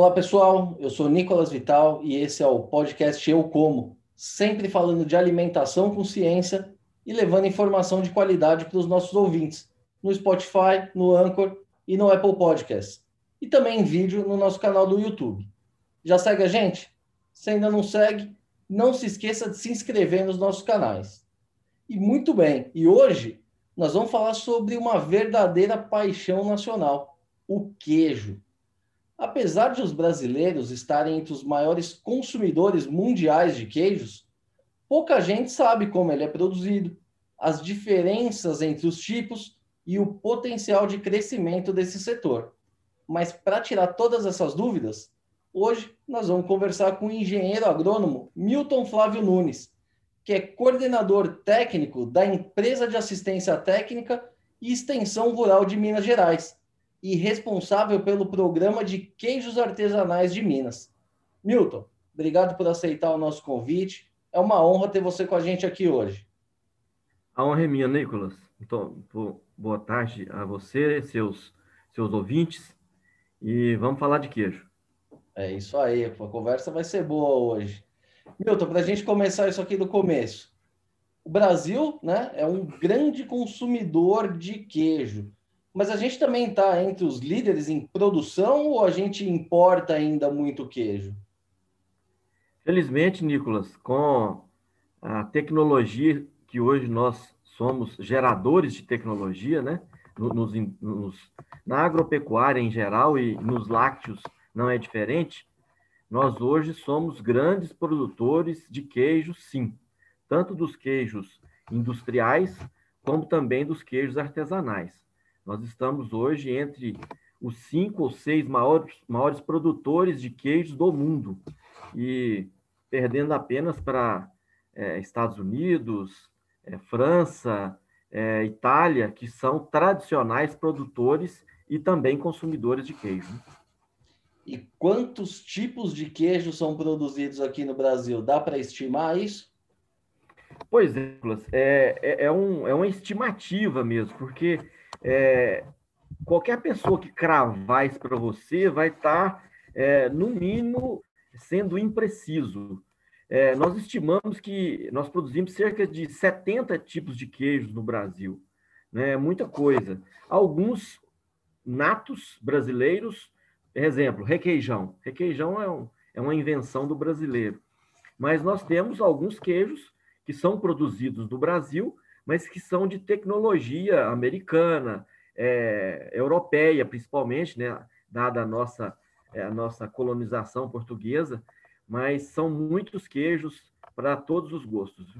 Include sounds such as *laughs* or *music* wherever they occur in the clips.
Olá pessoal, eu sou Nicolas Vital e esse é o podcast Eu Como, sempre falando de alimentação com ciência e levando informação de qualidade para os nossos ouvintes, no Spotify, no Anchor e no Apple Podcasts, e também em vídeo no nosso canal do YouTube. Já segue a gente? Se ainda não segue, não se esqueça de se inscrever nos nossos canais. E muito bem, e hoje nós vamos falar sobre uma verdadeira paixão nacional, o queijo. Apesar de os brasileiros estarem entre os maiores consumidores mundiais de queijos, pouca gente sabe como ele é produzido, as diferenças entre os tipos e o potencial de crescimento desse setor. Mas para tirar todas essas dúvidas, hoje nós vamos conversar com o engenheiro agrônomo Milton Flávio Nunes, que é coordenador técnico da empresa de assistência técnica e extensão rural de Minas Gerais e responsável pelo programa de queijos artesanais de Minas. Milton, obrigado por aceitar o nosso convite. É uma honra ter você com a gente aqui hoje. A honra é minha, Nicolas. Então, boa tarde a você, seus, seus ouvintes, e vamos falar de queijo. É isso aí, a conversa vai ser boa hoje. Milton, para a gente começar isso aqui do começo. O Brasil né, é um grande consumidor de queijo. Mas a gente também está entre os líderes em produção ou a gente importa ainda muito queijo? Felizmente, Nicolas, com a tecnologia que hoje nós somos geradores de tecnologia, né? Nos, nos, na agropecuária em geral e nos lácteos não é diferente, nós hoje somos grandes produtores de queijos, sim, tanto dos queijos industriais como também dos queijos artesanais. Nós estamos hoje entre os cinco ou seis maiores, maiores produtores de queijos do mundo e perdendo apenas para é, Estados Unidos, é, França, é, Itália, que são tradicionais produtores e também consumidores de queijo. E quantos tipos de queijo são produzidos aqui no Brasil? Dá para estimar isso? Pois é, é, é, é, um, é uma estimativa mesmo, porque é, qualquer pessoa que cravar isso para você vai estar, tá, é, no mínimo, sendo impreciso. É, nós estimamos que nós produzimos cerca de 70 tipos de queijos no Brasil. Né? Muita coisa. Alguns natos brasileiros, exemplo, requeijão. Requeijão é, um, é uma invenção do brasileiro. Mas nós temos alguns queijos que são produzidos no Brasil, mas que são de tecnologia americana, é, europeia, principalmente, né, dada a nossa, é, a nossa colonização portuguesa, mas são muitos queijos para todos os gostos.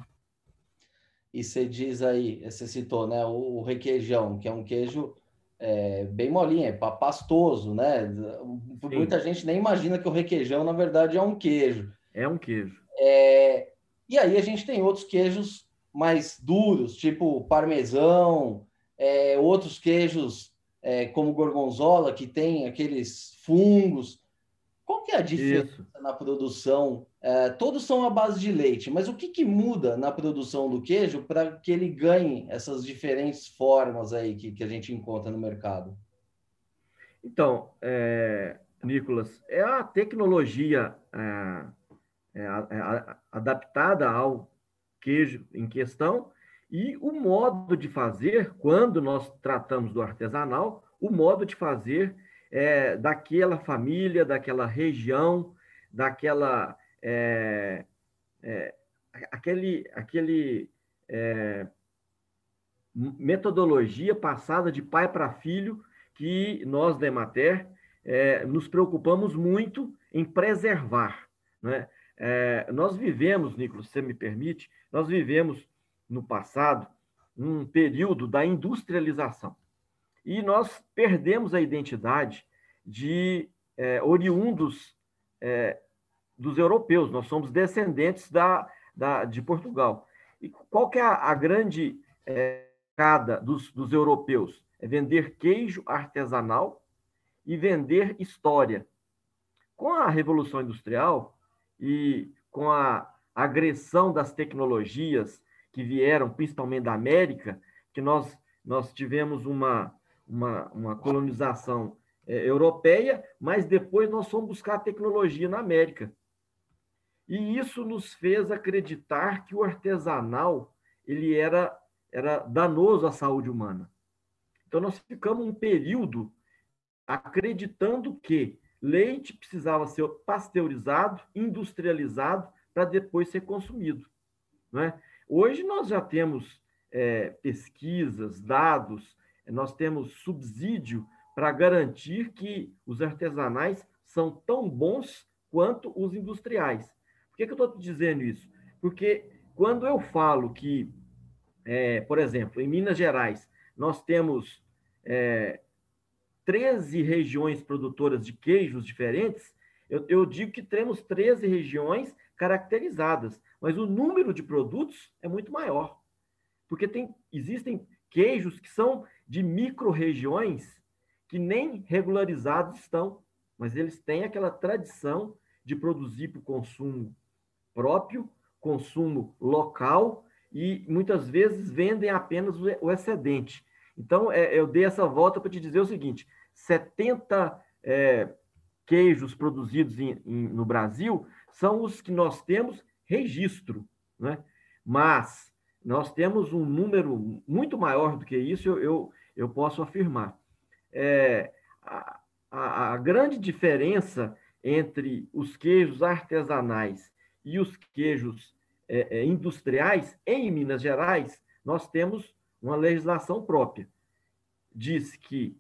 E você diz aí, você citou, né, o, requeijão, que é um queijo é, bem molinho, é pastoso, né? Sim. Muita gente nem imagina que o requeijão, na verdade, é um queijo. É um queijo. É, e aí a gente tem outros queijos mais duros, tipo parmesão, é, outros queijos é, como gorgonzola, que tem aqueles fungos. Qual que é a diferença Isso. na produção? É, todos são à base de leite, mas o que, que muda na produção do queijo para que ele ganhe essas diferentes formas aí que, que a gente encontra no mercado? Então, é, Nicolas, é a tecnologia é, é, adaptada ao queijo em questão e o modo de fazer, quando nós tratamos do artesanal, o modo de fazer é, daquela família, daquela região, daquela é, é, aquele, aquele é, metodologia passada de pai para filho que nós da Emater é, nos preocupamos muito em preservar, né? É, nós vivemos, Nicolas, se você me permite, nós vivemos no passado um período da industrialização. E nós perdemos a identidade de é, oriundos é, dos europeus. Nós somos descendentes da, da, de Portugal. E qual que é a, a grande é, cada dos, dos europeus? É vender queijo artesanal e vender história. Com a Revolução Industrial, e com a agressão das tecnologias que vieram principalmente da América, que nós, nós tivemos uma, uma, uma colonização é, europeia, mas depois nós fomos buscar tecnologia na América. E isso nos fez acreditar que o artesanal ele era, era danoso à saúde humana. Então, nós ficamos um período acreditando que leite precisava ser pasteurizado, industrializado, para depois ser consumido. Né? Hoje nós já temos é, pesquisas, dados, nós temos subsídio para garantir que os artesanais são tão bons quanto os industriais. Por que, que eu estou dizendo isso? Porque quando eu falo que, é, por exemplo, em Minas Gerais, nós temos é, 13 regiões produtoras de queijos diferentes, eu, eu digo que temos 13 regiões caracterizadas, mas o número de produtos é muito maior. Porque tem, existem queijos que são de micro-regiões que nem regularizados estão, mas eles têm aquela tradição de produzir para o consumo próprio, consumo local, e muitas vezes vendem apenas o excedente. Então, é, eu dei essa volta para te dizer o seguinte: 70 é, queijos produzidos em, em, no Brasil são os que nós temos registro, né? mas nós temos um número muito maior do que isso, eu, eu, eu posso afirmar. É, a, a, a grande diferença entre os queijos artesanais e os queijos é, é, industriais, em Minas Gerais, nós temos uma legislação própria. Diz que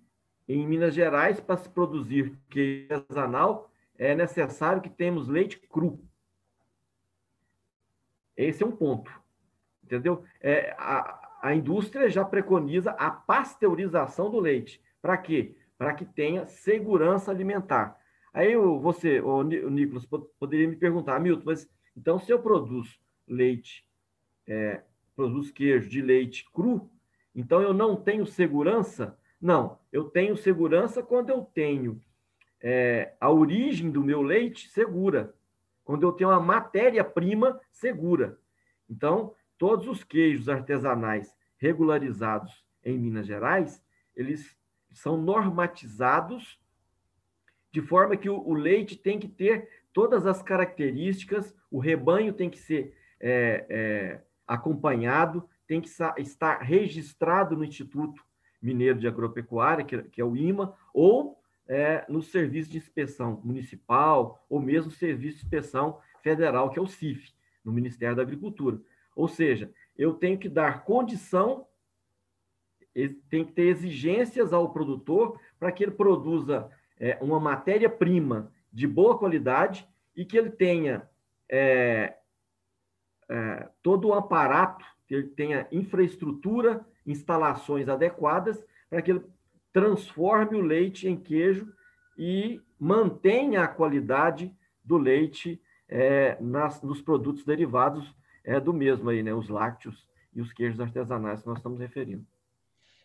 em Minas Gerais, para se produzir queijo artesanal, é necessário que temos leite cru. Esse é um ponto, entendeu? É, a, a indústria já preconiza a pasteurização do leite. Para quê? Para que tenha segurança alimentar. Aí você, o Nicolas, poderia me perguntar, Milton, mas então se eu produzo leite é, produz queijo de leite cru, então eu não tenho segurança? Não, eu tenho segurança quando eu tenho é, a origem do meu leite segura, quando eu tenho a matéria-prima segura. Então, todos os queijos artesanais regularizados em Minas Gerais, eles são normatizados de forma que o, o leite tem que ter todas as características, o rebanho tem que ser é, é, acompanhado, tem que estar registrado no Instituto Mineiro de Agropecuária, que, é o IMA, ou é, no Serviço de Inspeção Municipal, ou mesmo Serviço de Inspeção Federal, que é o CIF, no Ministério da Agricultura. Ou seja, eu tenho que dar condição, tem que ter exigências ao produtor para que ele produza é, uma matéria-prima de boa qualidade e que ele tenha é, é, todo o aparato, que ele tenha infraestrutura, instalações adequadas para que ele transforme o leite em queijo e mantenha a qualidade do leite é, nas, nos produtos derivados é, do mesmo aí, né? Os lácteos e os queijos artesanais que nós estamos referindo.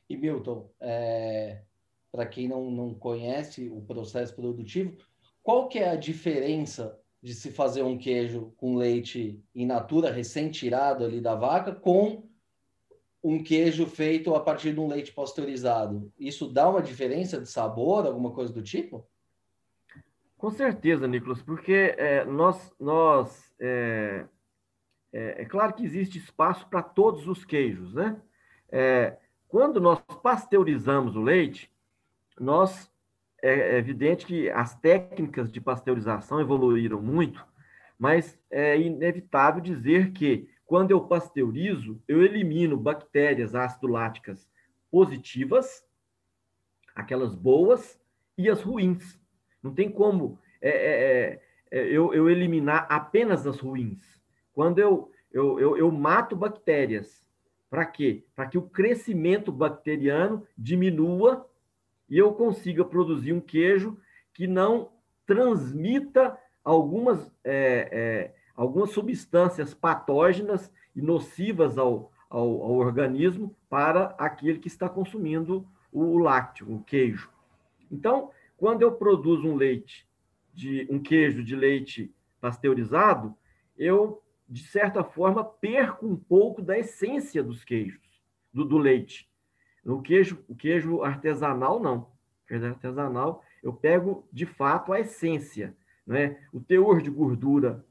E Milton, é, para quem não, não conhece o processo produtivo, qual que é a diferença de se fazer um queijo com leite in natura, recém-tirado ali da vaca, com um queijo feito a partir de um leite pasteurizado. Isso dá uma diferença de sabor, alguma coisa do tipo? Com certeza, Nicolas, porque é, nós, nós é, é, é, claro que existe espaço para todos os queijos, né? É, quando nós pasteurizamos o leite, nós é, é evidente que as técnicas de pasteurização evoluíram muito, mas é inevitável dizer que quando eu pasteurizo, eu elimino bactérias ácido-láticas positivas, aquelas boas, e as ruins. Não tem como é, é, é, é eu, eu, eliminar apenas as ruins. Quando eu, eu, eu, eu mato bactérias, para quê? Para que o crescimento bacteriano diminua e eu consiga produzir um queijo que não transmita algumas, é, é, algumas substâncias patógenas e nocivas ao, ao, ao, organismo para aquele que está consumindo o lácteo, o queijo. Então, quando eu produzo um leite, de um queijo de leite pasteurizado, eu, de certa forma, perco um pouco da essência dos queijos, do, do leite. O queijo, o queijo artesanal, não. O queijo artesanal, eu pego de fato a essência, né? O teor de gordura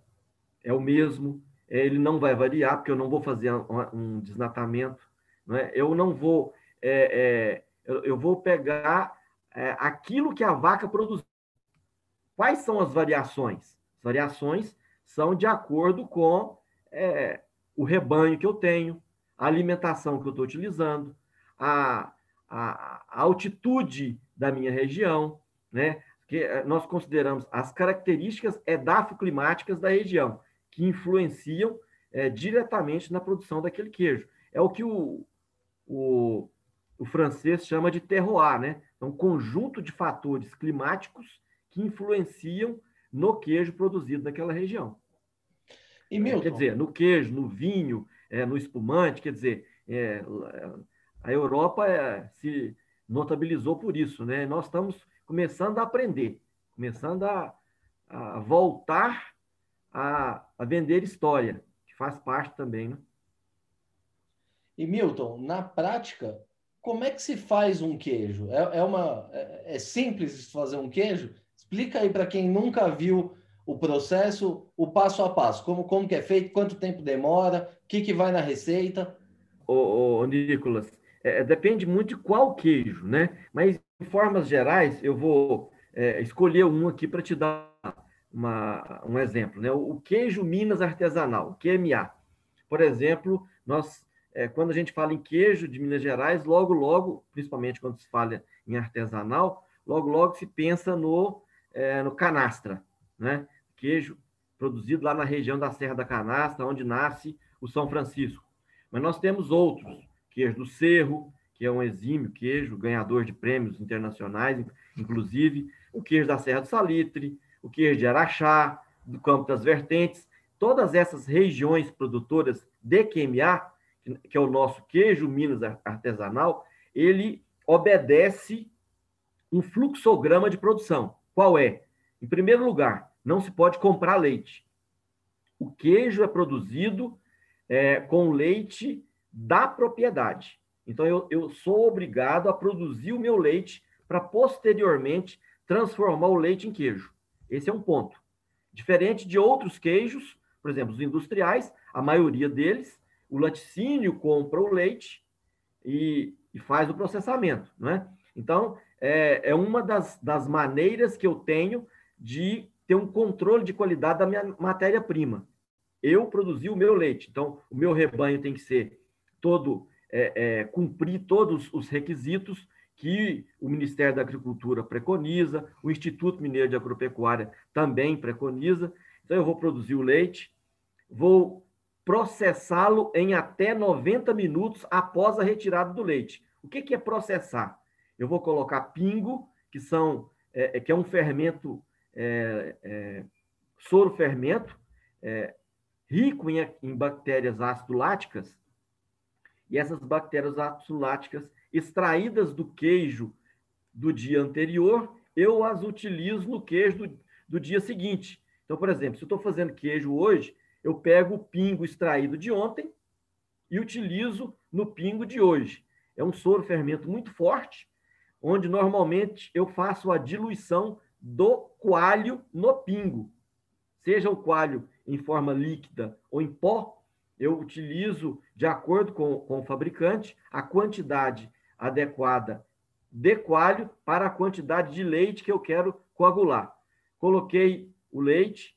é o mesmo, é, ele não vai variar, porque eu não vou fazer um desnatamento, né? Eu não vou, é, é, eu, vou pegar é, aquilo que a vaca produziu. Quais são as variações? As variações são de acordo com é, o rebanho que eu tenho, a alimentação que eu estou utilizando, a, a, a, altitude da minha região, né? Que nós consideramos as características edafoclimáticas da região, que influenciam é, diretamente na produção daquele queijo. É o que o, o, o francês chama de terroir, né? É um conjunto de fatores climáticos que influenciam no queijo produzido naquela região. E Milton? Quer dizer, no queijo, no vinho, é, no espumante, quer dizer, é, a Europa é, se notabilizou por isso, né? Nós estamos começando a aprender, começando a, a voltar a, a, vender história, que faz parte também, né? E Milton, na prática, como é que se faz um queijo? É, é uma é, é simples fazer um queijo? Explica aí para quem nunca viu o processo, o passo a passo, como, como que é feito, quanto tempo demora, o que, que vai na receita. Ô, ô Nicolas, é, depende muito de qual queijo, né? Mas, em formas gerais, eu vou é, escolher um aqui para te dar uma, um exemplo, né? O, queijo Minas artesanal, QMA. Por exemplo, nós, é, quando a gente fala em queijo de Minas Gerais, logo, logo, principalmente quando se fala em artesanal, logo, logo se pensa no, é, no canastra, né? Queijo produzido lá na região da Serra da Canastra, onde nasce o São Francisco. Mas nós temos outros, queijo do Cerro, que é um exímio queijo, ganhador de prêmios internacionais, inclusive, o queijo da Serra do Salitre, o queijo de Araxá, do Campo das Vertentes, todas essas regiões produtoras de QMA, que é o nosso queijo Minas artesanal, ele obedece um fluxograma de produção. Qual é? Em primeiro lugar, não se pode comprar leite. O queijo é produzido é, com leite da propriedade. Então, eu, eu sou obrigado a produzir o meu leite para posteriormente transformar o leite em queijo. Esse é um ponto. Diferente de outros queijos, por exemplo, os industriais, a maioria deles, o laticínio compra o leite e, e faz o processamento, não é? Então, é, é uma das, das maneiras que eu tenho de ter um controle de qualidade da minha matéria-prima. Eu produzi o meu leite, então o meu rebanho tem que ser todo é, é, cumprir todos os requisitos que o Ministério da Agricultura preconiza, o Instituto Mineiro de Agropecuária também preconiza. Então, eu vou produzir o leite, vou processá-lo em até 90 minutos após a retirada do leite. O que, é processar? Eu vou colocar pingo, que são é, é que é um fermento, é, é, soro fermento, é, rico em, em bactérias ácido láticas, e essas bactérias ácido-láticas extraídas do queijo do dia anterior, eu as utilizo no queijo do, do dia seguinte. Então, por exemplo, se eu estou fazendo queijo hoje, eu pego o pingo extraído de ontem e utilizo no pingo de hoje. É um soro fermento muito forte, onde normalmente eu faço a diluição do coalho no pingo. Seja o coalho em forma líquida ou em pó, eu utilizo, de acordo com, com o fabricante, a quantidade adequada de coalho para a quantidade de leite que eu quero coagular. Coloquei o leite,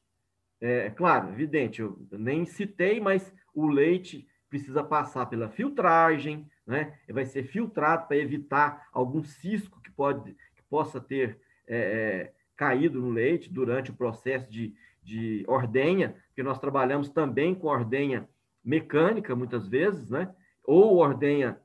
é claro, evidente, eu nem citei, mas o leite precisa passar pela filtragem, né? Vai ser filtrado para evitar algum cisco que pode que possa ter é, é, caído no leite durante o processo de, de ordenha, porque nós trabalhamos também com ordenha mecânica, muitas vezes, né? ou ordenha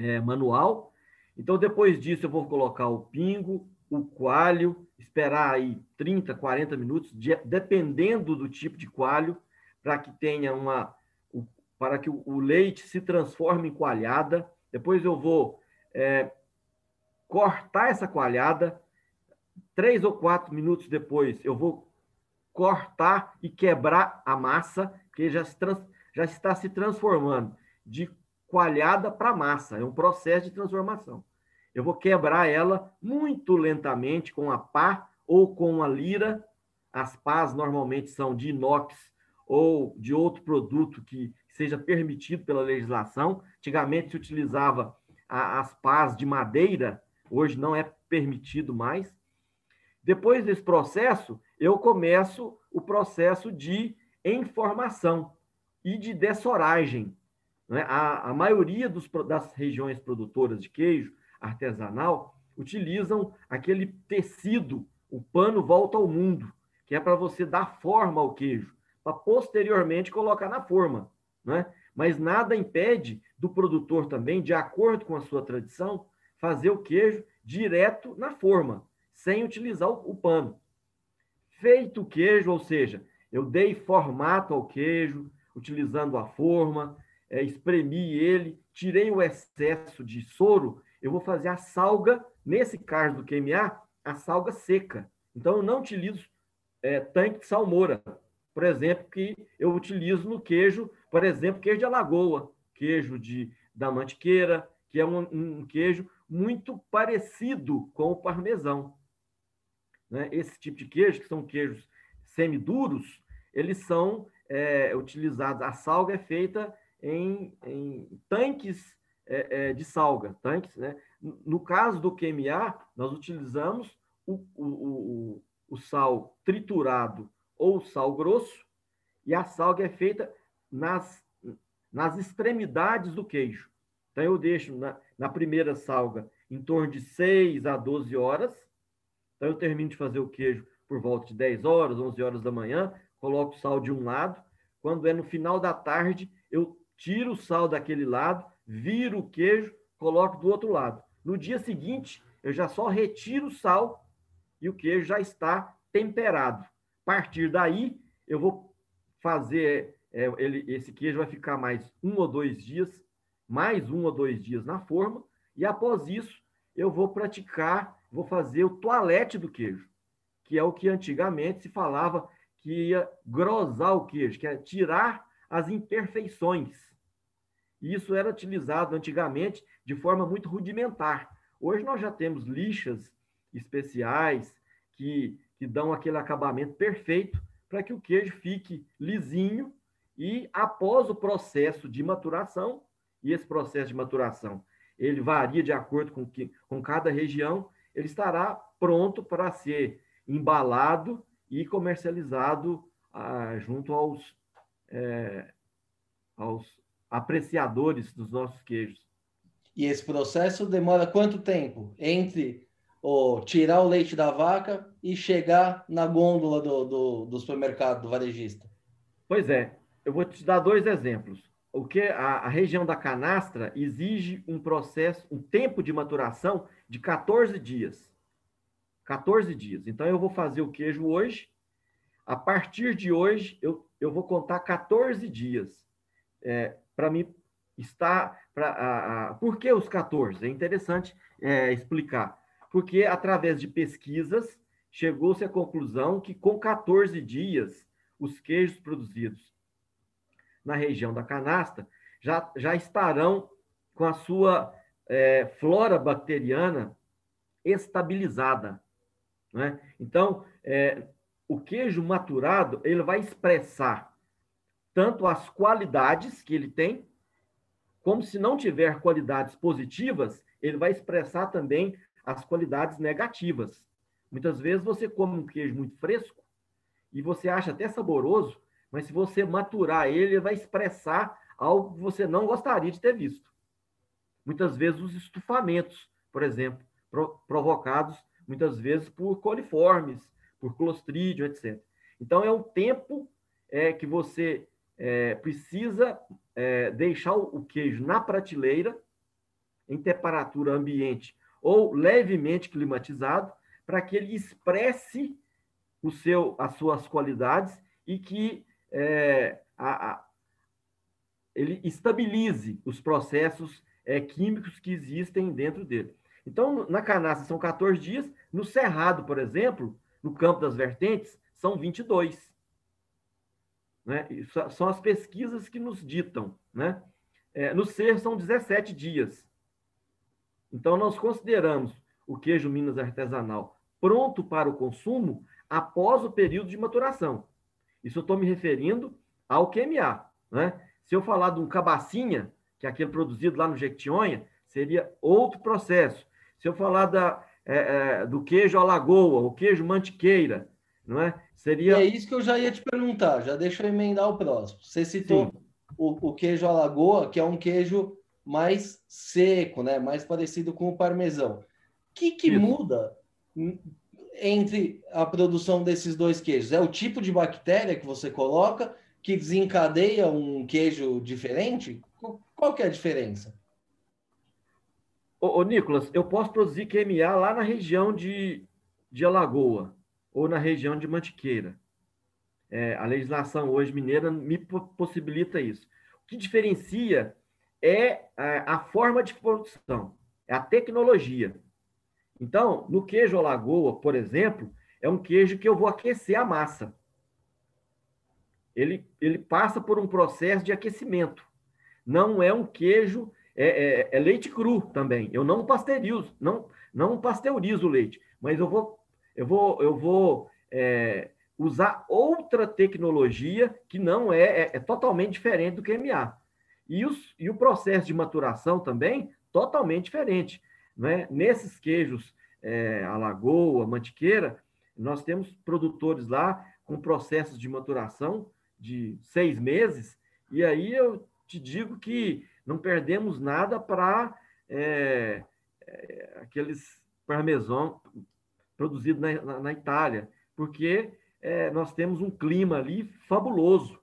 é, manual. Então, depois disso, eu vou colocar o pingo, o coalho, esperar aí 30, 40 minutos, de, dependendo do tipo de coalho, para que tenha uma. O, para que o, o, leite se transforme em coalhada. Depois eu vou é, cortar essa coalhada. Três ou quatro minutos depois, eu vou cortar e quebrar a massa, que já se trans, já está se transformando de coalhada para massa, é um processo de transformação. eu vou quebrar ela muito lentamente com a pá ou com a lira. As pás normalmente são de inox ou de outro produto que seja permitido pela legislação. Antigamente se utilizava as pás de madeira, hoje não é permitido mais. Depois desse processo, eu começo o processo de informação e de dessoragem. Né? A, a maioria dos, das regiões produtoras de queijo artesanal utilizam aquele tecido, o pano volta ao mundo, que é para você dar forma ao queijo, para posteriormente colocar na forma. Né? Mas nada impede do produtor também, de acordo com a sua tradição, fazer o queijo direto na forma, sem utilizar o, o pano. Feito o queijo, ou seja, eu dei formato ao queijo, utilizando a forma, é, espremi ele, tirei o excesso de soro, eu vou fazer a salga, nesse caso do QMA, a salga seca. Então, eu não utilizo é, tanque de salmoura, por exemplo, que eu utilizo no queijo, por exemplo, queijo de alagoa, queijo de, da mantiqueira, que é um, um queijo muito parecido com o parmesão. Né? Esse tipo de queijo, que são queijos semiduros, eles são é, utilizados, a salga é feita em, em tanques é, é, de salga, tanques, né? No caso do QMA, nós utilizamos o, o, o, o sal triturado ou sal grosso, e a salga é feita nas, nas extremidades do queijo. Então, eu deixo na, na primeira salga em torno de 6 a 12 horas. Então, eu termino de fazer o queijo por volta de 10 horas, 11 horas da manhã, coloco o sal de um lado. Quando é no final da tarde, eu tiro o sal daquele lado, viro o queijo, coloco do outro lado. No dia seguinte, eu já só retiro o sal e o queijo já está temperado. A partir daí, eu vou fazer é, ele, esse queijo vai ficar mais um ou dois dias, mais um ou dois dias na forma, e após isso eu vou praticar, vou fazer o toalete do queijo, que é o que antigamente se falava que ia grosar o queijo, que é tirar as imperfeições. E isso era utilizado antigamente de forma muito rudimentar. Hoje nós já temos lixas especiais que, que dão aquele acabamento perfeito para que o queijo fique lisinho e após o processo de maturação, e esse processo de maturação ele varia de acordo com, que, com cada região, ele estará pronto para ser embalado e comercializado ah, junto aos, é, aos apreciadores dos nossos queijos. E esse processo demora quanto tempo entre o tirar o leite da vaca e chegar na gôndola do, do, do supermercado, do varejista? Pois é, eu vou te dar dois exemplos. O que a, a, região da canastra exige um processo, um tempo de maturação de 14 dias. 14 dias. Então eu vou fazer o queijo hoje. A partir de hoje, eu, eu vou contar 14 dias. É, para mim estar. Pra, a, por que os 14? É interessante é, explicar. Porque, através de pesquisas, chegou-se à conclusão que, com 14 dias, os queijos produzidos na região da canasta já, já estarão com a sua é, flora bacteriana estabilizada. Né? Então, é, o queijo maturado ele vai expressar tanto as qualidades que ele tem, como se não tiver qualidades positivas, ele vai expressar também as qualidades negativas. Muitas vezes você come um queijo muito fresco e você acha até saboroso, mas se você maturar ele, ele vai expressar algo que você não gostaria de ter visto. Muitas vezes os estufamentos, por exemplo, provocados muitas vezes por coliformes, por clostridium, etc. Então é um tempo é, que você é, precisa é, deixar o queijo na prateleira, em temperatura ambiente ou levemente climatizado, para que ele expresse o seu, as suas qualidades e que é, a, a, ele estabilize os processos é, químicos que existem dentro dele. Então, na canastra são 14 dias, no cerrado, por exemplo, no campo das vertentes, são 22. Né? São as pesquisas que nos ditam. Né? É, no ser são 17 dias. Então, nós consideramos o queijo Minas artesanal pronto para o consumo após o período de maturação. Isso eu estou me referindo ao QMA. Né? Se eu falar de um cabacinha, que é aquele produzido lá no Jequitinhonha, seria outro processo. Se eu falar da, é, é, do queijo alagoa, o queijo mantiqueira, não é? Seria... é isso que eu já ia te perguntar, já deixa eu emendar o próximo. Você citou o, o, queijo alagoa, que é um queijo mais seco, né? mais parecido com o parmesão. O que, que muda entre a produção desses dois queijos? É o tipo de bactéria que você coloca que desencadeia um queijo diferente? Qual que é a diferença? Ô, ô, Nicolas, eu posso produzir QMA lá na região de, de Alagoa ou na região de Mantiqueira. É, a legislação hoje mineira me possibilita isso. O que diferencia é a, a forma de produção, é a tecnologia. Então, no queijo Alagoa, por exemplo, é um queijo que eu vou aquecer a massa. Ele, ele passa por um processo de aquecimento. Não é um queijo, é, é, é leite cru também. Eu não pasteurizo, não, não pasteurizo o leite, mas eu vou, eu vou, eu vou é, usar outra tecnologia que não é, é, é totalmente diferente do QMA. E, os, e o processo de maturação também totalmente diferente. Né? Nesses queijos é, Alagoa, Mantiqueira, nós temos produtores lá com processos de maturação de seis meses, e aí eu te digo que não perdemos nada para é, é, aqueles parmesão produzidos na, na, na Itália, porque é, nós temos um clima ali fabuloso.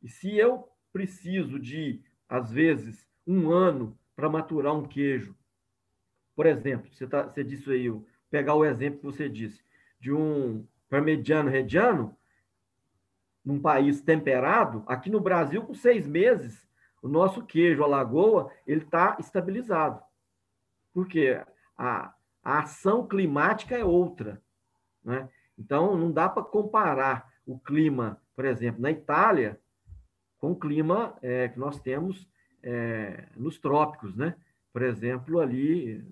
E se eu preciso de, às vezes, um ano para maturar um queijo por exemplo, você, tá, você disse aí, pegar o exemplo que você disse, de um parmegiano rediano, num país temperado, aqui no Brasil, com seis meses, o nosso queijo, a lagoa, ele está estabilizado. Porque a, a ação climática é outra. Né? Então, não dá para comparar o clima, por exemplo, na Itália, com o clima é, que nós temos é, nos trópicos, né? por exemplo, ali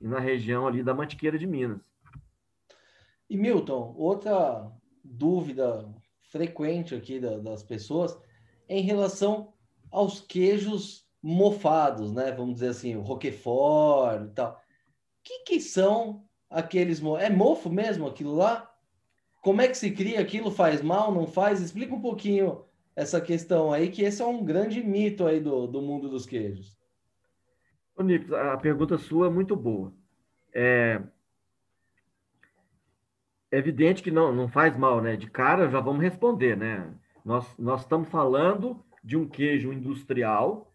na região ali da Mantiqueira de Minas. E Milton, outra dúvida frequente aqui das pessoas é em relação aos queijos mofados, né? Vamos dizer assim, o Roquefort e tal. Que, que são aqueles... É mofo mesmo aquilo lá? Como é que se cria aquilo? Faz mal, não faz? Explica um pouquinho essa questão aí, que esse é um grande mito aí do, do mundo dos queijos. Ô, Nico, a pergunta sua é muito boa. É, é evidente que não, não faz mal, né? De cara já vamos responder, né? Nós, nós estamos falando de um queijo industrial.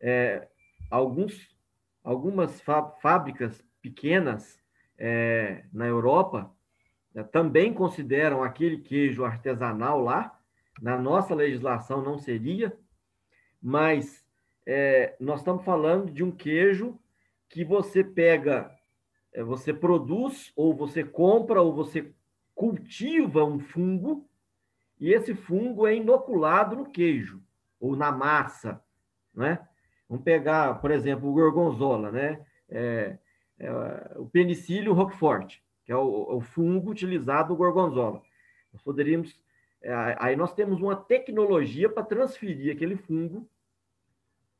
É, alguns, algumas fábricas pequenas é, na Europa é, também consideram aquele queijo artesanal lá. Na nossa legislação não seria, mas é, nós estamos falando de um queijo que você pega, é, você produz, ou você compra, ou você cultiva um fungo, e esse fungo é inoculado no queijo, ou na massa, né? Vamos pegar, por exemplo, o gorgonzola, né? É, é, o penicílio roquefort, que é o, o, fungo utilizado no gorgonzola. Nós poderíamos... É, aí nós temos uma tecnologia para transferir aquele fungo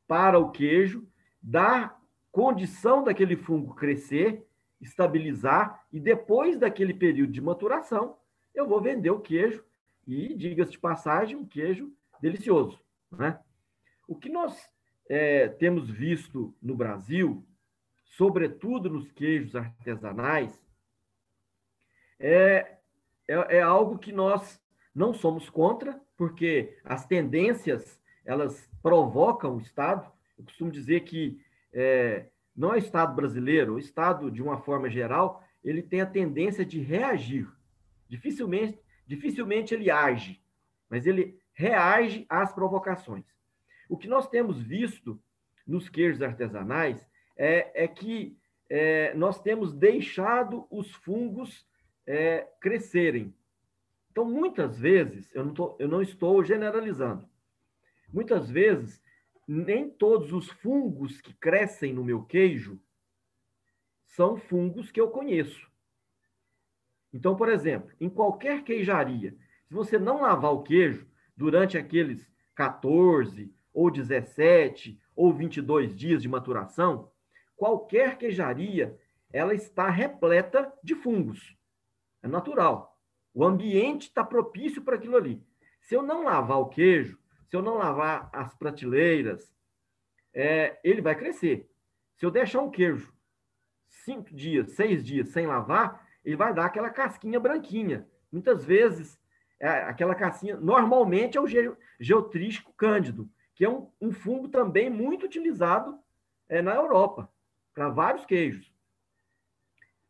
para o queijo, dar condição daquele fungo crescer, estabilizar, e depois daquele período de maturação, eu vou vender o queijo, e, diga-se de passagem, um queijo delicioso. Né? O que nós é, temos visto no Brasil, sobretudo nos queijos artesanais, é, é, é algo que nós não somos contra, porque as tendências elas provocam o Estado. Eu costumo dizer que é, não é o Estado brasileiro, o Estado, de uma forma geral, ele tem a tendência de reagir. Dificilmente, dificilmente ele age, mas ele reage às provocações. O que nós temos visto nos queijos artesanais é, é que é, nós temos deixado os fungos é, crescerem. Então, muitas vezes, eu não, tô, eu não estou generalizando, Muitas vezes, nem todos os fungos que crescem no meu queijo são fungos que eu conheço. Então, por exemplo, em qualquer queijaria, se você não lavar o queijo durante aqueles 14 ou 17 ou 22 dias de maturação, qualquer queijaria ela está repleta de fungos. É natural. O ambiente está propício para aquilo ali. Se eu não lavar o queijo, se eu não lavar as prateleiras, é, ele vai crescer. Se eu deixar um queijo cinco dias, seis dias sem lavar, ele vai dar aquela casquinha branquinha. Muitas vezes, é, aquela casquinha, normalmente é o ge geotrístico cândido, que é um, um fungo também muito utilizado é, na Europa, para vários queijos.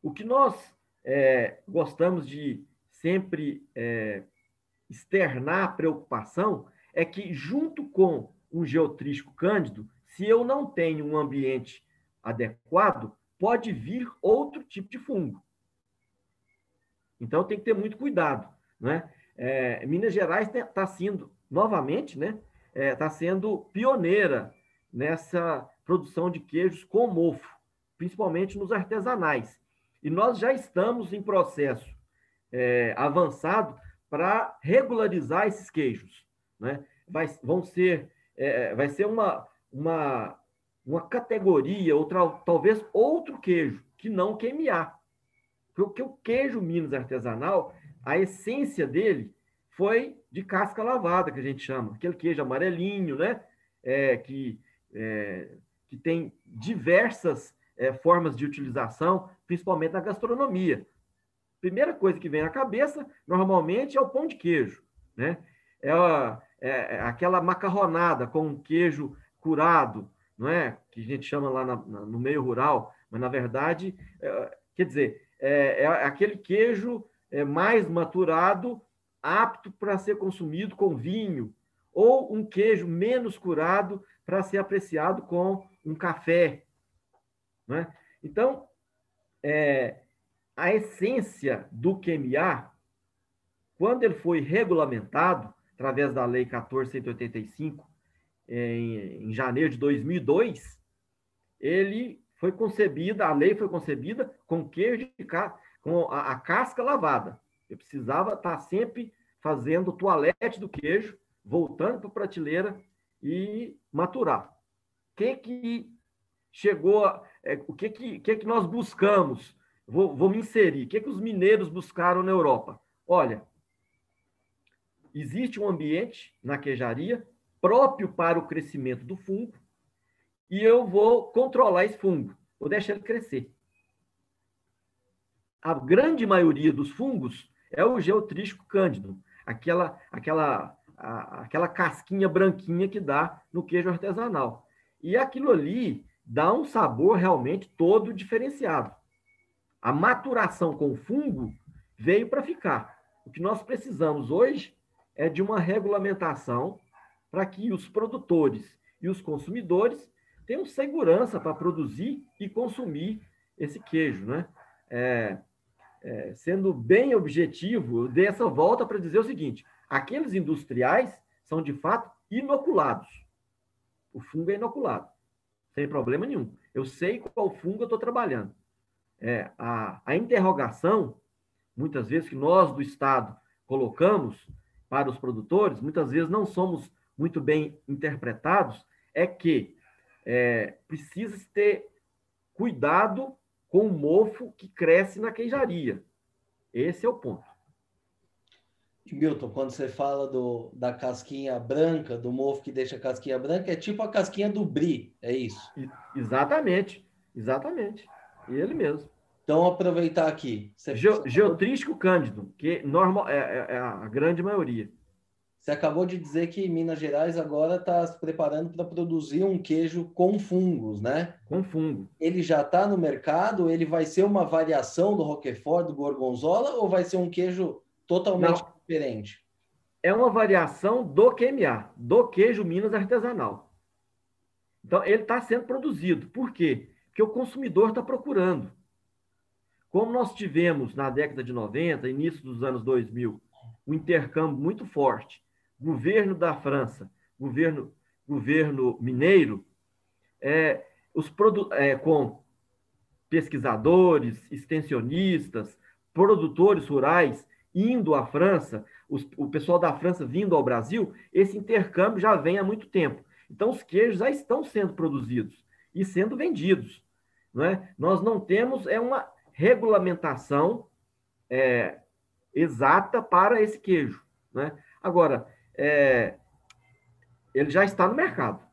O que nós é, gostamos de sempre é, externar preocupação é que, junto com um geotrístico cândido, se eu não tenho um ambiente adequado, pode vir outro tipo de fungo. Então tem que ter muito cuidado, né? É, Minas Gerais está sendo novamente, né? Está é, sendo pioneira nessa produção de queijos com mofo, principalmente nos artesanais. E nós já estamos em processo é, avançado para regularizar esses queijos. Né? Vai, vão ser, é, vai ser uma, uma, uma categoria, ou talvez outro queijo, que não QMA. Porque o queijo Minas artesanal, a essência dele foi de casca lavada, que a gente chama. Aquele queijo amarelinho, né? É, que, é, que tem diversas é, formas de utilização, principalmente na gastronomia. Primeira coisa que vem à cabeça, normalmente, é o pão de queijo, né? É, a, é, é aquela macarronada com queijo curado, não é? Que a gente chama lá na, na, no meio rural, mas na verdade, é, quer dizer, é, é aquele queijo é, mais maturado, apto para ser consumido com vinho, ou um queijo menos curado para ser apreciado com um café, né? Então, é, a essência do QMA, quando ele foi regulamentado, através da Lei 1485, em, em janeiro de 2002, ele foi concebida, a lei foi concebida com queijo de com a, a casca lavada. Eu precisava estar sempre fazendo o toalete do queijo, voltando para a prateleira e maturar. O que que chegou, a, é, o que que, que que nós buscamos? Vou, vou me inserir. O que que os mineiros buscaram na Europa? Olha, existe um ambiente na queijaria próprio para o crescimento do fungo e eu vou controlar esse fungo, vou deixar ele crescer. A grande maioria dos fungos é o geotrístico cândido, aquela, aquela, a, aquela casquinha branquinha que dá no queijo artesanal. E aquilo ali dá um sabor realmente todo diferenciado. A maturação com fungo veio para ficar. O que nós precisamos hoje é de uma regulamentação para que os produtores e os consumidores tenham segurança para produzir e consumir esse queijo, né? É, é, sendo bem objetivo, eu dei essa volta para dizer o seguinte: aqueles industriais são de fato inoculados. O fungo é inoculado, sem problema nenhum. Eu sei qual fungo eu estou trabalhando. É, a, a interrogação, muitas vezes, que nós do Estado colocamos para os produtores, muitas vezes não somos muito bem interpretados, é que é, precisa ter cuidado com o mofo que cresce na queijaria. Esse é o ponto. Milton, quando você fala do, da casquinha branca, do mofo que deixa a casquinha branca, é tipo a casquinha do brie, é isso? Exatamente, exatamente. Ele mesmo. Então, aproveitar aqui. Você... Ge geotrístico cândido, que normal, é, é, é a grande maioria. Você acabou de dizer que Minas Gerais agora está se preparando para produzir um queijo com fungos, né? Com fungo. Ele já está no mercado? Ele vai ser uma variação do Roquefort, do Gorgonzola, ou vai ser um queijo totalmente Não. Diferente? É uma variação do QMA, do queijo Minas artesanal. Então, ele está sendo produzido. Por quê? Porque o consumidor está procurando. Como nós tivemos na década de 90, início dos anos 2000, um intercâmbio muito forte governo da França, governo, governo mineiro, é, os é, com pesquisadores, extensionistas, produtores rurais indo à França, os, o pessoal da França vindo ao Brasil, esse intercâmbio já vem há muito tempo. Então, os queijos já estão sendo produzidos e sendo vendidos. Não é? Nós não temos é uma regulamentação é, exata para esse queijo. Né? Agora, é, ele já está no mercado.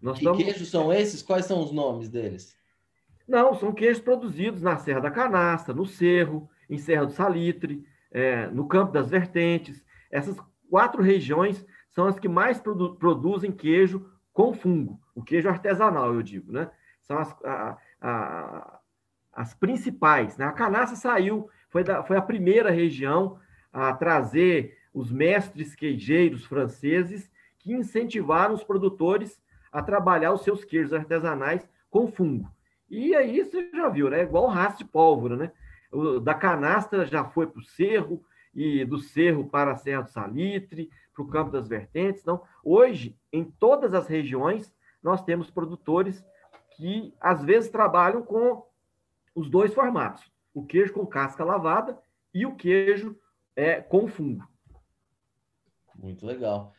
Nós que estamos... queijos são esses? Quais são os nomes deles? Não, são queijos produzidos na Serra da Canastra, no Cerro, em Serra do Salitre, é, no Campo das Vertentes. Essas quatro regiões são as que mais produ produzem queijo com fungo, o queijo artesanal, eu digo, né? São as, a, a, as principais. Né? A Canastra saiu, foi, da, foi a primeira região a trazer os mestres queijeiros franceses que incentivaram os produtores a trabalhar os seus queijos artesanais com fungo. E aí você já viu, né? Igual o rastro de pólvora, né? Da canastra já foi para o cerro, e do cerro para a Serra do Salitre, para o Campo das Vertentes. Então, hoje, em todas as regiões, nós temos produtores que, às vezes, trabalham com os dois formatos: o queijo com casca lavada e o queijo é, com fungo. Muito legal.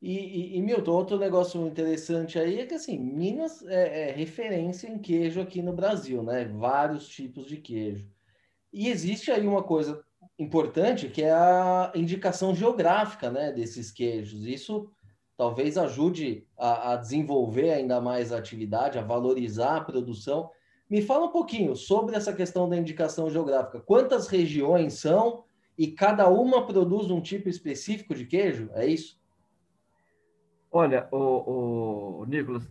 E, e, e, Milton, outro negócio interessante aí é que assim, Minas é, é, referência em queijo aqui no Brasil, né? Vários tipos de queijo. E existe aí uma coisa importante que é a indicação geográfica, né, desses queijos. Isso talvez ajude a, a desenvolver ainda mais a atividade, a valorizar a produção. Me fala um pouquinho sobre essa questão da indicação geográfica. Quantas regiões são e cada uma produz um tipo específico de queijo? É isso? Olha, o, o Nicolas,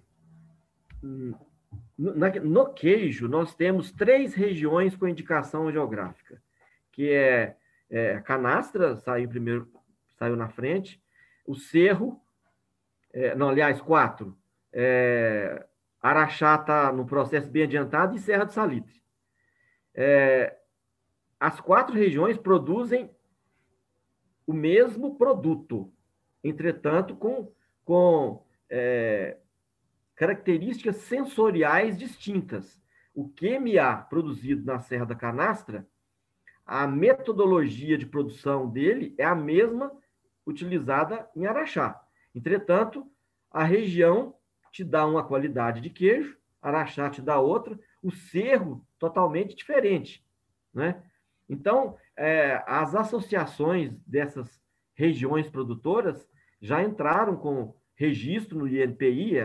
no, queijo nós temos três regiões com indicação geográfica, que é, é canastra, saiu primeiro, saiu na frente, o cerro, é, não, aliás, quatro, é, Araxá está no processo bem adiantado e Serra do Salitre. É, as quatro regiões produzem o mesmo produto, entretanto, com com é, características sensoriais distintas. O QMA produzido na Serra da Canastra, a metodologia de produção dele é a mesma utilizada em Araxá. Entretanto, a região te dá uma qualidade de queijo, Araxá te dá outra, o cerro totalmente diferente. Né? Então, é, as associações dessas regiões produtoras já entraram com registro no INPI,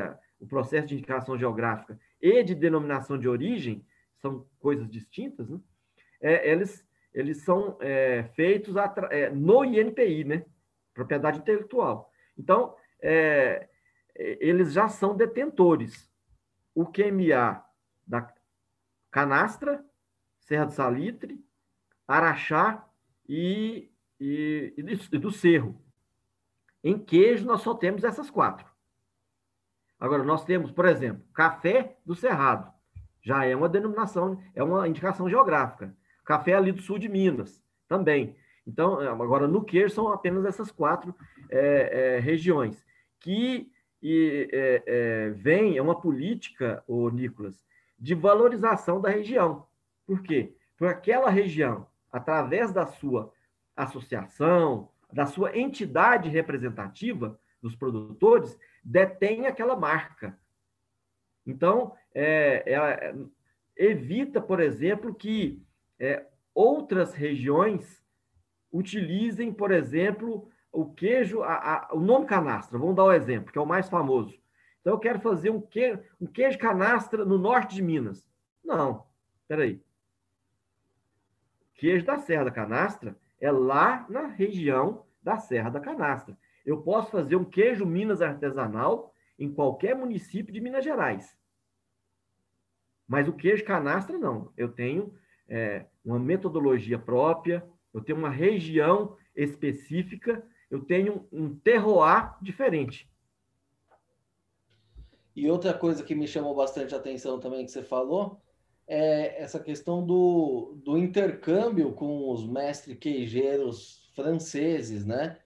o processo de indicação geográfica, e de denominação de origem, são coisas distintas, né? É, eles, eles são é, feitos é, no INPI, né? Propriedade intelectual. Então, é, eles já são detentores. O QMA da Canastra, Serra do Salitre, Araxá e, e, e do Cerro. Em queijo, nós só temos essas quatro. Agora, nós temos, por exemplo, café do Cerrado. Já é uma denominação, é uma indicação geográfica. Café ali do sul de Minas, também. Então, agora, no queijo, são apenas essas quatro é, é, regiões. Que e, é, é vem, é uma política, o Nicolas, de valorização da região. Por quê? Porque aquela região, através da sua associação, da sua entidade representativa dos produtores, detém aquela marca. Então, é, é, evita, por exemplo, que é, outras regiões utilizem, por exemplo, o queijo, a, a, o nome canastra. Vamos dar o um exemplo, que é o mais famoso. Então, eu quero fazer um queijo, um queijo canastra no norte de Minas. Não, peraí. Queijo da Serra da Canastra é lá na região da Serra da Canastra. Eu posso fazer um queijo Minas artesanal em qualquer município de Minas Gerais. Mas o queijo canastra, não. Eu tenho é, uma metodologia própria, eu tenho uma região específica, eu tenho um terroir diferente. E outra coisa que me chamou bastante atenção também que você falou é essa questão do, do intercâmbio com os mestres queijeiros franceses, né?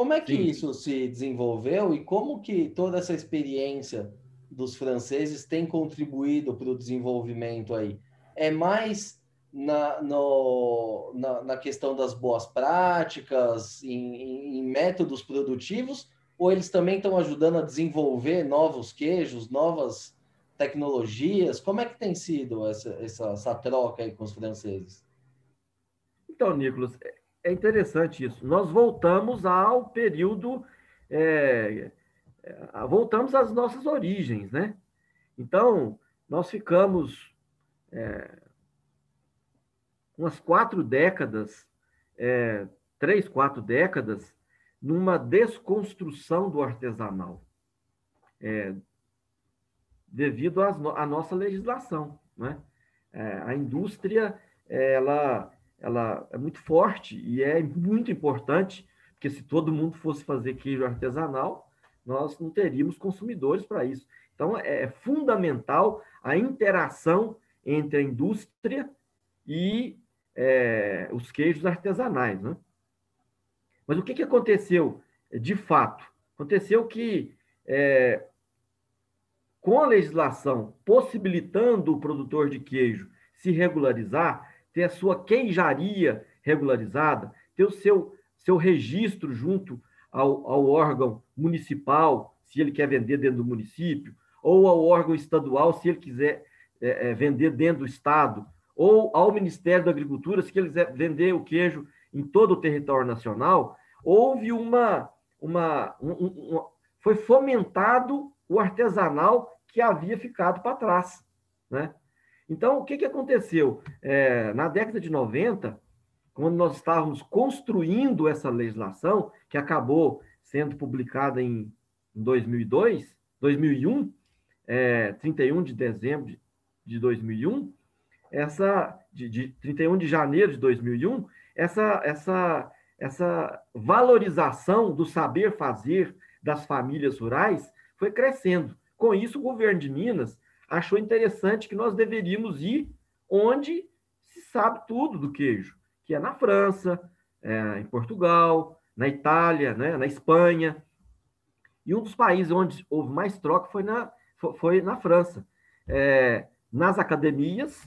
Como é que Sim. isso se desenvolveu e como que toda essa experiência dos franceses tem contribuído para o desenvolvimento aí? é mais na, no, na, na, questão das boas práticas, em, em, métodos produtivos, ou eles também estão ajudando a desenvolver novos queijos, novas tecnologias? Como é que tem sido essa, essa, essa troca aí com os franceses? Então, Nicolas, é, interessante isso. Nós voltamos ao período, é, é, voltamos às nossas origens, né? Então, nós ficamos é, umas quatro décadas, é, três, quatro décadas, numa desconstrução do artesanal, é, devido à nossa legislação. Né? É, a indústria ela, ela é muito forte e é muito importante, porque se todo mundo fosse fazer queijo artesanal, nós não teríamos consumidores para isso. Então, é fundamental a interação entre a indústria e é, os queijos artesanais. Né? Mas o que, que aconteceu de fato? Aconteceu que, é, com a legislação possibilitando o produtor de queijo se regularizar, ter a sua queijaria regularizada, ter o seu, seu registro junto ao, ao órgão municipal, se ele quer vender dentro do município, ou ao órgão estadual, se ele quiser é, é, vender dentro do estado, ou ao Ministério da Agricultura, se ele quiser vender o queijo em todo o território nacional, houve uma. uma um, um, foi fomentado o artesanal que havia ficado para trás. Né? Então, o que, que aconteceu? É, na década de 90, quando nós estávamos construindo essa legislação, que acabou sendo publicada em 2002, 2001, é, 31 de dezembro de 2001, essa de, de 31 de janeiro de 2001, essa, essa, essa valorização do saber fazer das famílias rurais foi crescendo. Com isso, o governo de Minas achou interessante que nós deveríamos ir onde se sabe tudo do queijo, que é na França, é, em Portugal, na Itália, né, na Espanha. E um dos países onde houve mais troca foi na, foi na França. É, nas academias,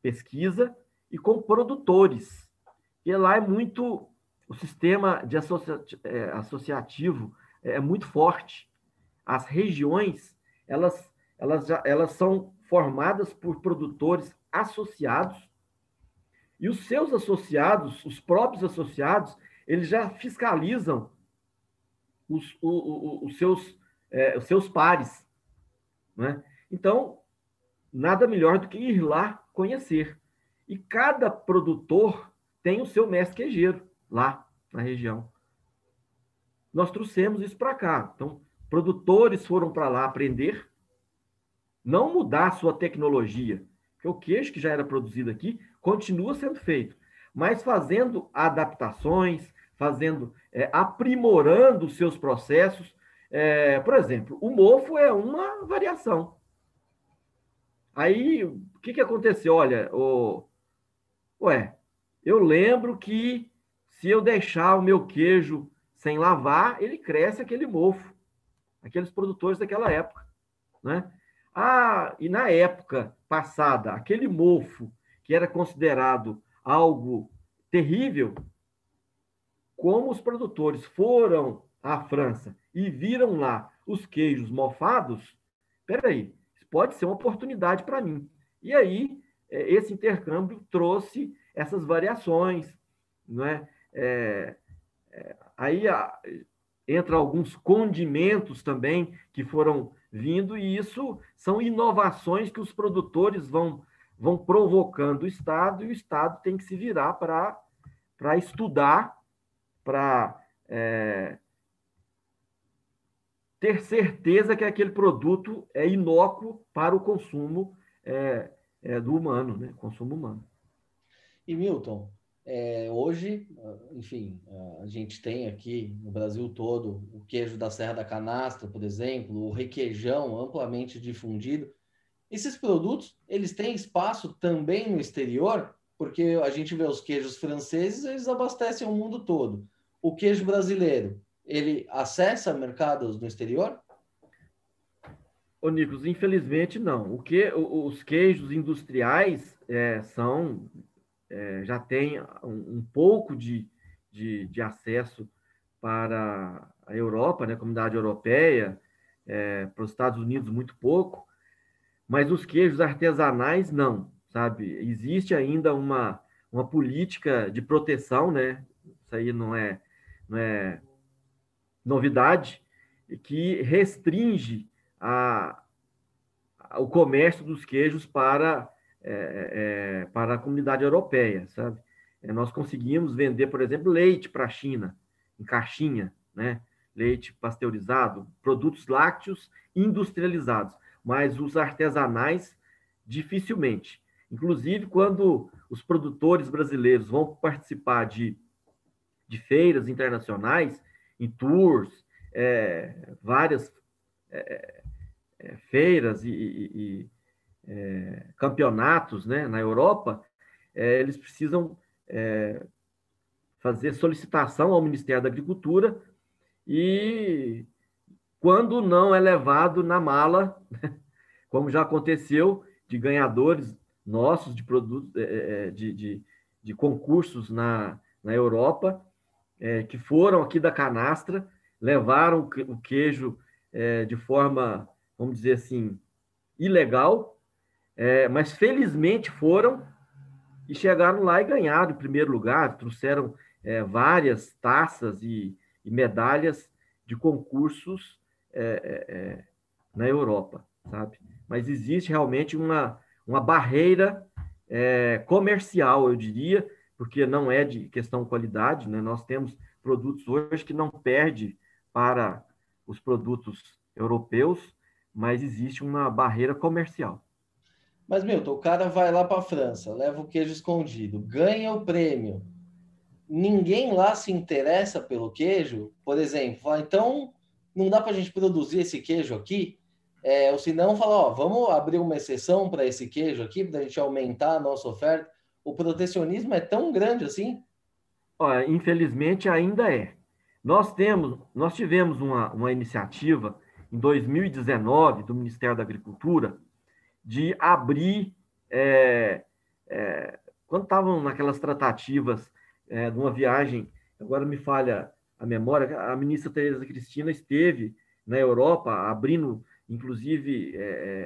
pesquisa, e com produtores. E lá é muito. O sistema de é, associativo é muito forte. As regiões, elas, elas, já, elas são formadas por produtores associados, e os seus associados, os próprios associados, eles já fiscalizam os, o, o, os, seus, é, os seus pares. Né? Então, nada melhor do que ir lá conhecer. E cada produtor tem o seu mestre queijeiro lá na região. Nós trouxemos isso para cá. Então, produtores foram para lá aprender, não mudar a sua tecnologia, porque o queijo que já era produzido aqui continua sendo feito, mas fazendo adaptações, fazendo, é, aprimorando os seus processos. É, por exemplo, o mofo é uma variação. Aí, o que, que aconteceu? Olha, o... ué, eu lembro que se eu deixar o meu queijo sem lavar, ele cresce aquele mofo. Aqueles produtores daquela época, né? Ah, e na época passada, aquele mofo que era considerado algo terrível, como os produtores foram à França e viram lá os queijos mofados, peraí, pode ser uma oportunidade para mim. E aí, é, esse intercâmbio trouxe essas variações, não é? é, é aí a, entra alguns condimentos também que foram vindo, e isso são inovações que os produtores vão, vão provocando o Estado, e o Estado tem que se virar para estudar, para é, ter certeza que aquele produto é inócuo para o consumo é, é, do humano, né? consumo humano. E Milton, é, hoje, enfim, a gente tem aqui no Brasil todo o queijo da Serra da Canastra, por exemplo, o requeijão amplamente difundido. Esses produtos, eles têm espaço também no exterior, porque a gente vê os queijos franceses, eles abastecem o mundo todo. O queijo brasileiro, ele acessa mercados no exterior? Ô, Nicolas, infelizmente não. O que os queijos industriais é, são é, já têm um, um pouco de, de, de, acesso para a Europa, né, a comunidade europeia, é, para os Estados Unidos muito pouco, mas os queijos artesanais não, sabe? Existe ainda uma, uma política de proteção, né? Isso aí não é, não é novidade, que restringe a, a, o comércio dos queijos para, é, é, para a comunidade europeia, sabe? É, nós conseguimos vender, por exemplo, leite para a China, em caixinha, né? Leite pasteurizado, produtos lácteos industrializados, mas os artesanais dificilmente. Inclusive, quando os produtores brasileiros vão participar de, de feiras internacionais, em tours, é, várias é, é, feiras e, e é, campeonatos né, na Europa, é, eles precisam é, fazer solicitação ao Ministério da Agricultura e, quando não é levado na mala, *laughs* como já aconteceu, de ganhadores nossos de produtos, de, de, de concursos na, na Europa, que foram aqui da canastra levaram o queijo de forma, vamos dizer assim, ilegal, é, mas felizmente foram e chegaram lá e ganharam em primeiro lugar, trouxeram é, várias taças e, e, medalhas de concursos é, é, é, na Europa, sabe? Mas existe realmente uma, uma barreira comercial, eu diria, porque não é de questão de qualidade, né? Nós temos produtos hoje que não perde para os produtos europeus, mas existe uma barreira comercial. Mas, Milton, o cara vai lá para a França, leva o queijo escondido, ganha o prêmio. Ninguém lá se interessa pelo queijo, por exemplo, fala, então não dá para a gente produzir esse queijo aqui? É, ou se não, fala, ó, vamos abrir uma exceção para esse queijo aqui, para a gente aumentar a nossa oferta. O protecionismo é tão grande assim? Olha, infelizmente ainda é. Nós temos, nós tivemos uma, uma iniciativa em 2019 do Ministério da Agricultura de abrir, é, é, quando estavam naquelas tratativas é, de uma viagem, agora me falha a memória, a ministra Tereza Cristina esteve na Europa abrindo, inclusive é,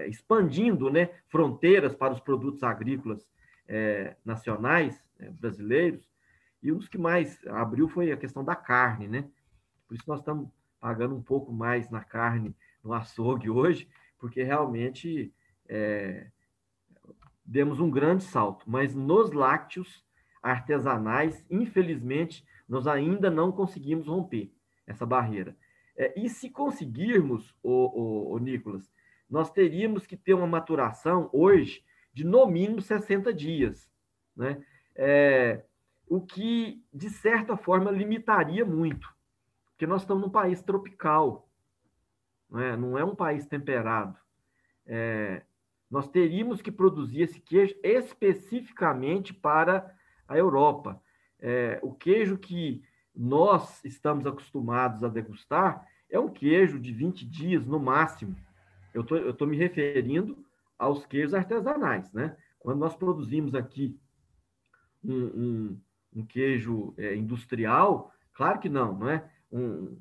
é, expandindo, né, fronteiras para os produtos agrícolas é, nacionais brasileiros. E um dos que mais abriu foi a questão da carne, né? Por isso nós estamos pagando um pouco mais na carne no açougue hoje, porque realmente é, demos um grande salto. Mas nos lácteos artesanais, infelizmente, nós ainda não conseguimos romper essa barreira. É, e se conseguirmos, o, o, o Nicolas, nós teríamos que ter uma maturação hoje de no mínimo 60 dias, né? É, o que, de certa forma, limitaria muito, porque nós estamos num país tropical, não é, não é um país temperado. É, nós teríamos que produzir esse queijo especificamente para a Europa. É, o queijo que nós estamos acostumados a degustar é um queijo de 20 dias no máximo. Eu tô, estou me referindo aos queijos artesanais, né? Quando nós produzimos aqui um, um, um queijo é, industrial? Claro que não, não é? Um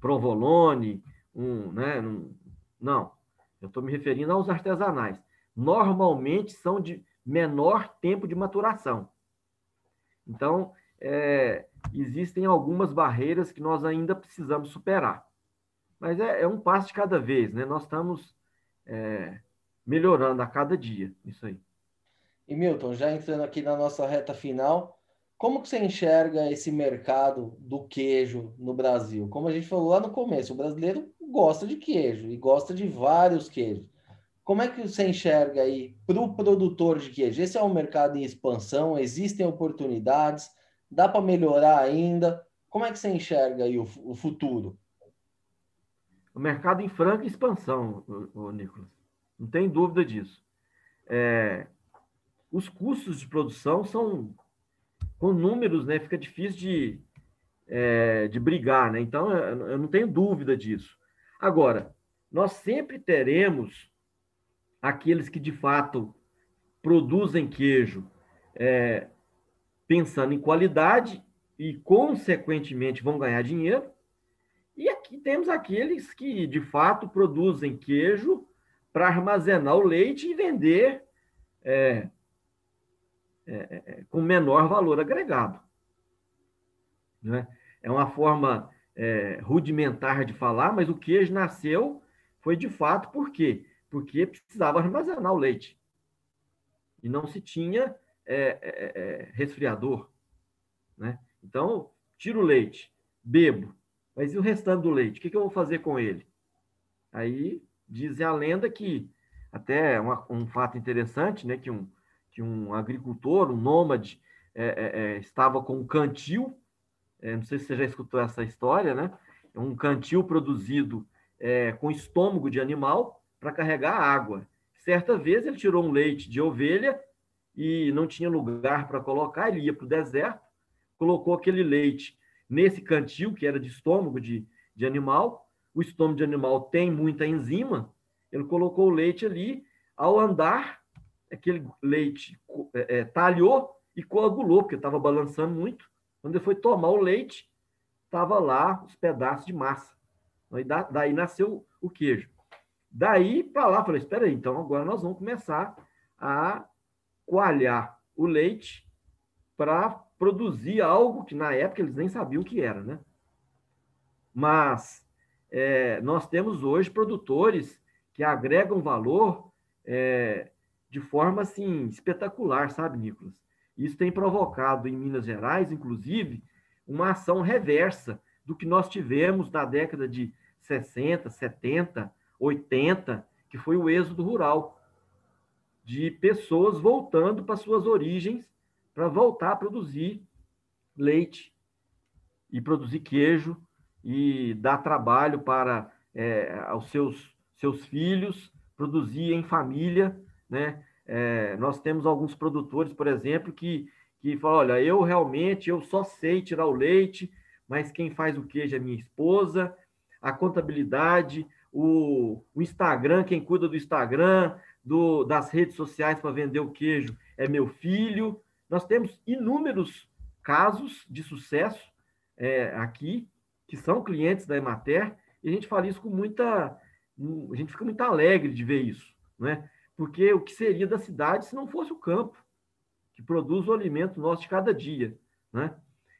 provolone, um, né? Um, não, eu estou me referindo aos artesanais. Normalmente são de menor tempo de maturação. Então, é, existem algumas barreiras que nós ainda precisamos superar. Mas é, é um passo de cada vez, né? Nós estamos é, melhorando a cada dia isso aí. E Milton, já entrando aqui na nossa reta final, como que você enxerga esse mercado do queijo no Brasil? Como a gente falou lá no começo, o brasileiro gosta de queijo e gosta de vários queijos. Como é que você enxerga aí para o produtor de queijo? Esse é um mercado em expansão, existem oportunidades, dá para melhorar ainda. Como é que você enxerga aí o, o futuro? O mercado em franca expansão, o, o Nicolas. Não tem dúvida disso. É, os custos de produção são com números, né, fica difícil de, é, de brigar, né? Então, eu não tenho dúvida disso. Agora, nós sempre teremos aqueles que de fato produzem queijo é, pensando em qualidade e, consequentemente, vão ganhar dinheiro. E aqui temos aqueles que, de fato, produzem queijo para armazenar o leite e vender é, é, é, com menor valor agregado. Né? É uma forma é, rudimentar de falar, mas o queijo nasceu foi de fato por quê? Porque precisava armazenar o leite. E não se tinha é, é, é, resfriador. Né? Então, tiro o leite, bebo, mas e o restante do leite? O que, eu vou fazer com ele? Aí diz a lenda que, até uma, um fato interessante, né, que um, que um agricultor, um nômade, é, é, estava com um cantil é, não sei se você já escutou essa história, né? É um cantil produzido é, com estômago de animal para carregar água. Certa vez ele tirou um leite de ovelha e não tinha lugar para colocar, ele ia para o deserto, colocou aquele leite nesse cantil, que era de estômago de, de animal. O estômago de animal tem muita enzima, ele colocou o leite ali. Ao andar, aquele leite é, é, talhou e coagulou, porque estava balançando muito. Quando ele foi tomar o leite, estava lá os pedaços de massa. Daí nasceu o queijo. Daí para lá, falei: espera aí, então agora nós vamos começar a coalhar o leite para produzir algo que na época eles nem sabiam o que era, né? Mas é, nós temos hoje produtores que agregam valor é, de forma assim espetacular, sabe, Nicolas? Isso tem provocado em Minas Gerais, inclusive, uma ação reversa do que nós tivemos na década de 60, 70, 80, que foi o êxodo rural, de pessoas voltando para suas origens para voltar a produzir leite e produzir queijo e dar trabalho para é, os seus, seus filhos, produzir em família, né? É, nós temos alguns produtores, por exemplo, que, que falam: olha, eu realmente eu só sei tirar o leite, mas quem faz o queijo é minha esposa, a contabilidade, o, o Instagram, quem cuida do Instagram, do, das redes sociais para vender o queijo é meu filho. Nós temos inúmeros casos de sucesso é, aqui, que são clientes da Emater, e a gente fala isso com muita. A gente fica muito alegre de ver isso, né? Porque o que seria da cidade se não fosse o campo, que produz o alimento nosso de cada dia, né?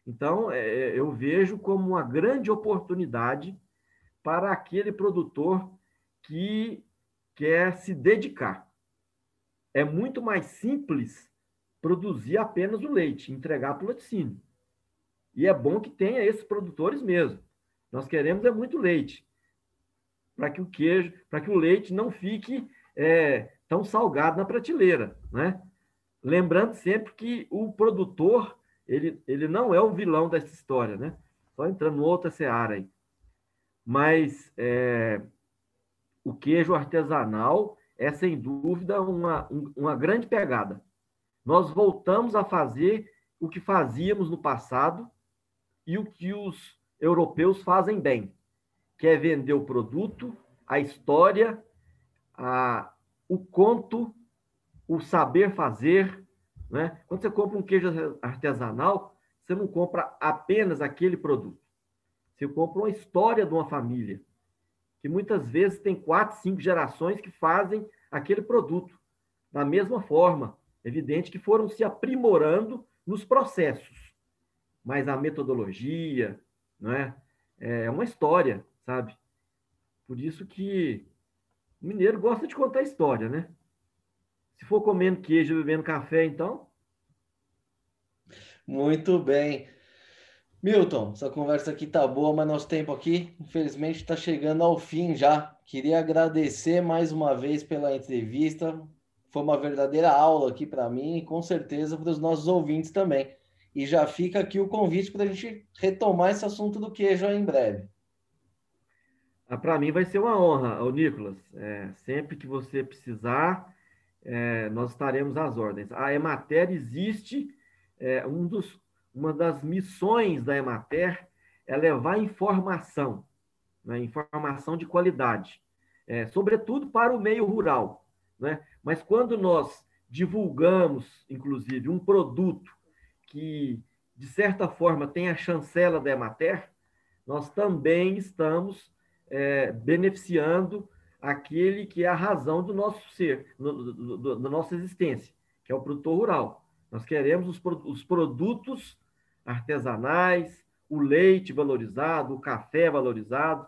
Então, é, é, eu vejo como uma grande oportunidade para aquele produtor que quer se dedicar. É muito mais simples produzir apenas o leite, entregar para o laticínio. E é bom que tenha esses produtores mesmo. Nós queremos é muito leite, para que o queijo, para que o leite não fique é, tão salgado na prateleira, né? Lembrando sempre que o produtor, ele, ele não é o vilão dessa história, né? Só entrando outra seara aí. Mas é, o queijo artesanal é, sem dúvida, uma, uma grande pegada. Nós voltamos a fazer o que fazíamos no passado e o que os europeus fazem bem, que é vender o produto, a história, a, o conto, o saber fazer. Né? Quando você compra um queijo artesanal, você não compra apenas aquele produto. Você compra uma história de uma família, que muitas vezes tem quatro, cinco gerações que fazem aquele produto. Da mesma forma, evidente que foram se aprimorando nos processos, mas a metodologia, não é? É uma história, sabe? Por isso que mineiro gosta de contar história, né? Se for comendo queijo e bebendo café, então. Muito bem. Milton, essa conversa aqui tá boa, mas nosso tempo aqui, infelizmente, está chegando ao fim já. Queria agradecer mais uma vez pela entrevista. Foi uma verdadeira aula aqui para mim e com certeza para os nossos ouvintes também. E já fica aqui o convite para a gente retomar esse assunto do queijo em breve. Ah, Para mim vai ser uma honra, o Nicolas. É, sempre que você precisar, é, nós estaremos às ordens. A Emater existe, é, um dos, uma das missões da Emater é levar informação, né, informação de qualidade. é, sobretudo para o meio rural. Né? Mas quando nós divulgamos, inclusive, um produto que, de certa forma, tem a chancela da Emater, nós também estamos é, beneficiando aquele que é a razão do nosso ser, do, do, da nossa existência, que é o produtor rural. Nós queremos os, os produtos artesanais, o leite valorizado, o café valorizado.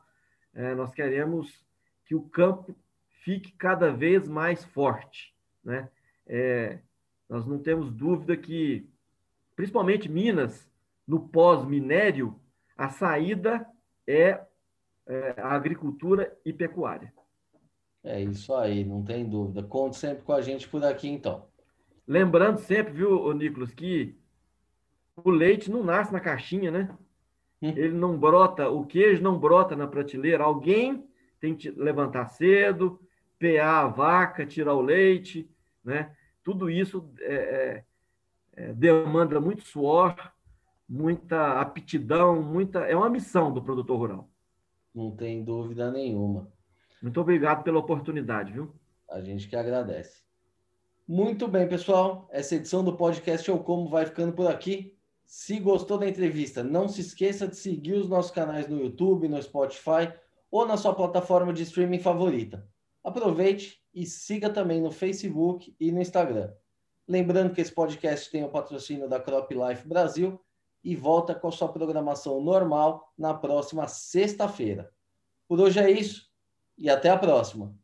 É, nós queremos que o campo fique cada vez mais forte. Né? É, nós não temos dúvida que, principalmente Minas, no pós-minério, a saída é, é a agricultura e pecuária. É isso aí, não tem dúvida. Conte sempre com a gente por aqui, então. Lembrando sempre, viu, Nicolas, que o leite não nasce na caixinha, né? Hum. Ele não brota, o queijo não brota na prateleira. Alguém tem que levantar cedo, pear a vaca, tirar o leite, né? Tudo isso é, é, é, demanda muito suor, muita aptidão, muita. É uma missão do produtor rural. Não tem dúvida nenhuma. Muito obrigado pela oportunidade, viu? A gente que agradece. Muito bem, pessoal. Essa edição do podcast Eu Como vai ficando por aqui. Se gostou da entrevista, não se esqueça de seguir os nossos canais no YouTube, no Spotify ou na sua plataforma de streaming favorita. Aproveite e siga também no Facebook e no Instagram. Lembrando que esse podcast tem o patrocínio da Crop Life Brasil e volta com a sua programação normal na próxima sexta-feira. Por hoje é isso e até a próxima.